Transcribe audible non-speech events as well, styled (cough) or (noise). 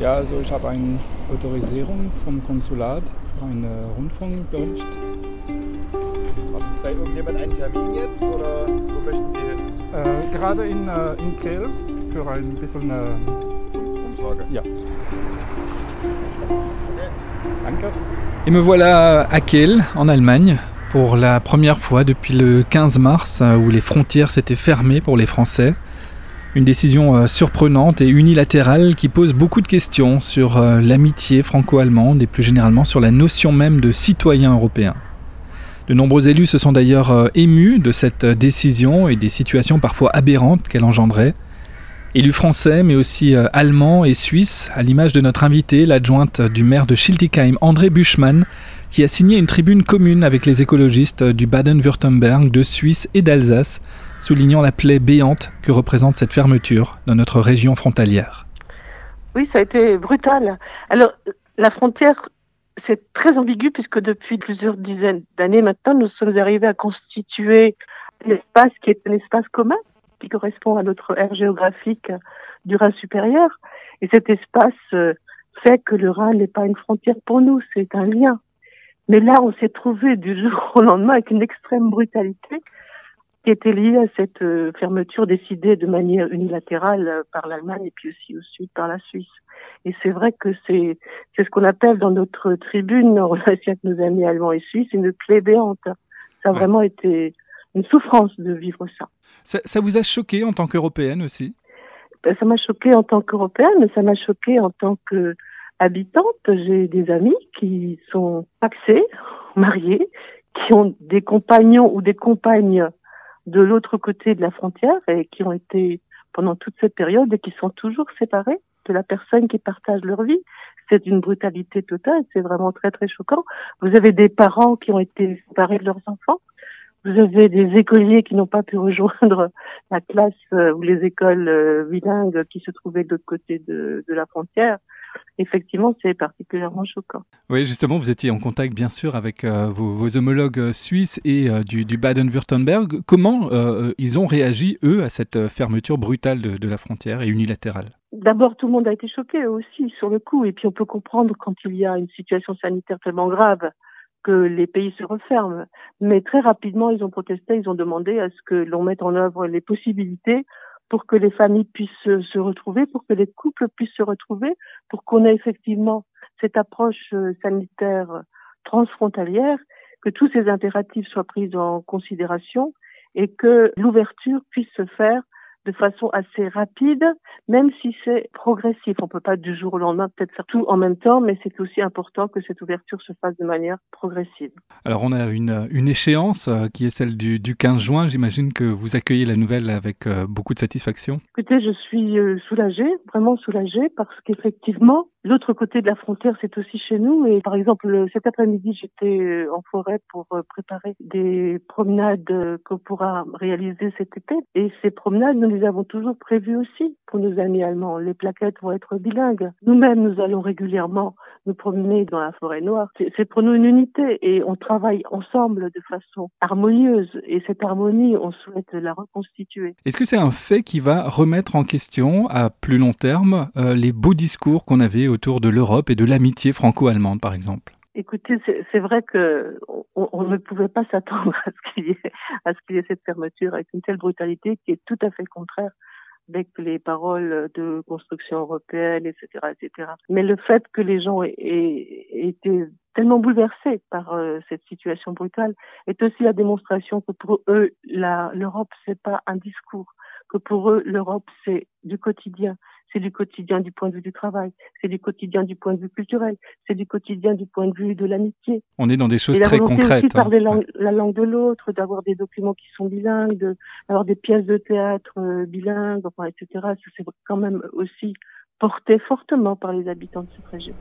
Ja, also ich habe eine Autorisierung vom Konsulat für einen Rundfunkbericht. Haben Sie bei irgendjemand einen Termin jetzt oder wo möchten Sie hin? Äh, gerade in, äh, in Kehl für ein bisschen. Äh, Umfrage. ja. Okay. Danke. Et me voilà à Kiel, en Allemagne, pour la première fois depuis le 15 mars, euh, où les frontières s'étaient fermées pour les Français. Une décision euh, surprenante et unilatérale qui pose beaucoup de questions sur euh, l'amitié franco-allemande et plus généralement sur la notion même de citoyen européen. De nombreux élus se sont d'ailleurs euh, émus de cette décision et des situations parfois aberrantes qu'elle engendrait. Élus français, mais aussi allemands et suisses, à l'image de notre invitée, l'adjointe du maire de Schiltigheim, André Buchmann, qui a signé une tribune commune avec les écologistes du Baden-Württemberg, de Suisse et d'Alsace, soulignant la plaie béante que représente cette fermeture dans notre région frontalière. Oui, ça a été brutal. Alors, la frontière, c'est très ambigu puisque depuis plusieurs dizaines d'années maintenant, nous sommes arrivés à constituer un espace qui est un espace commun, qui correspond à notre aire géographique du Rhin supérieur. Et cet espace euh, fait que le Rhin n'est pas une frontière pour nous, c'est un lien. Mais là, on s'est trouvé du jour au lendemain avec une extrême brutalité qui était liée à cette euh, fermeture décidée de manière unilatérale euh, par l'Allemagne et puis aussi au sud par la Suisse. Et c'est vrai que c'est c'est ce qu'on appelle dans notre tribune en (laughs) relation avec nos amis allemands et suisses une plaie béante. Ça a Ouais. vraiment été une souffrance de vivre ça. Ça, ça vous a choqué en tant qu'Européenne aussi? Ben, ça m'a choqué en tant qu'Européenne, mais ça m'a choqué en tant que habitante. J'ai des amis qui sont paxés, mariés, qui ont des compagnons ou des compagnes de l'autre côté de la frontière et qui ont été pendant toute cette période et qui sont toujours séparés de la personne qui partage leur vie. C'est une brutalité totale, c'est vraiment très très choquant. Vous avez des parents qui ont été séparés de leurs enfants. Vous avez des écoliers qui n'ont pas pu rejoindre (laughs) la classe euh, ou les écoles euh, bilingues qui se trouvaient de l'autre côté de, de la frontière. Effectivement, c'est particulièrement choquant. Oui, justement, vous étiez en contact bien sûr avec euh, vos, vos homologues suisses et du, du Baden-Württemberg. Comment ils ont réagi, eux, à cette fermeture brutale de, de la frontière et unilatérale? D'abord, tout le monde a été choqué eux aussi sur le coup, et puis on peut comprendre quand il y a une situation sanitaire tellement grave que les pays se referment. Mais très rapidement, ils ont protesté, ils ont demandé à ce que l'on mette en œuvre les possibilités pour que les familles puissent se, retrouver, pour que les couples puissent se retrouver, pour qu'on ait effectivement cette approche euh, sanitaire transfrontalière, que tous ces impératifs soient pris en considération et que l'ouverture puisse se faire de façon assez rapide, même si c'est progressif. On peut pas du jour au lendemain peut-être faire tout en même temps, mais c'est aussi important que cette ouverture se fasse de manière progressive. Alors, on a une, une échéance euh, qui est celle du, du 15 juin. J'imagine que vous accueillez la nouvelle avec euh, beaucoup de satisfaction. Écoutez, je suis euh, soulagée, vraiment soulagée, parce qu'effectivement, l'autre côté de la frontière, c'est aussi chez nous. Et par exemple, le- cet après-midi, j'étais euh, en forêt pour euh, préparer des promenades euh, qu'on pourra réaliser cet été. Et ces promenades, nous les avons toujours prévues aussi pour nos amis allemands. Les plaquettes vont être bilingues. Nous-mêmes, nous allons régulièrement nous promener dans la forêt noire. C'est pour nous une unité et on travaille ensemble de façon harmonieuse. Et cette harmonie, on souhaite la reconstituer. Est-ce que c'est un fait qui va remettre en question, à plus long terme, les beaux discours qu'on avait autour de l'Europe et de l'amitié franco-allemande, par exemple Écoutez, c'est vrai que on, ne pouvait pas s'attendre (laughs) à ce qu'il y ait cette fermeture avec une telle brutalité qui est tout à fait contraire avec les paroles de construction européenne, etc., etc. Mais le fait que les gens aient, été tellement bouleversés par euh, cette situation brutale est aussi la démonstration que pour eux, l'Europe c'est pas un discours, que pour eux l'Europe c'est du quotidien, c'est du quotidien du point de vue du travail, c'est du quotidien du point de vue culturel, c'est du quotidien du point de vue de l'amitié. On est dans des choses très aussi concrètes. parler hein. lang- la langue de l'autre, d'avoir des documents qui sont bilingues, de- d'avoir des pièces de théâtre euh, bilingues, etc. Ça, c'est quand même aussi porté fortement par les habitants de cette région.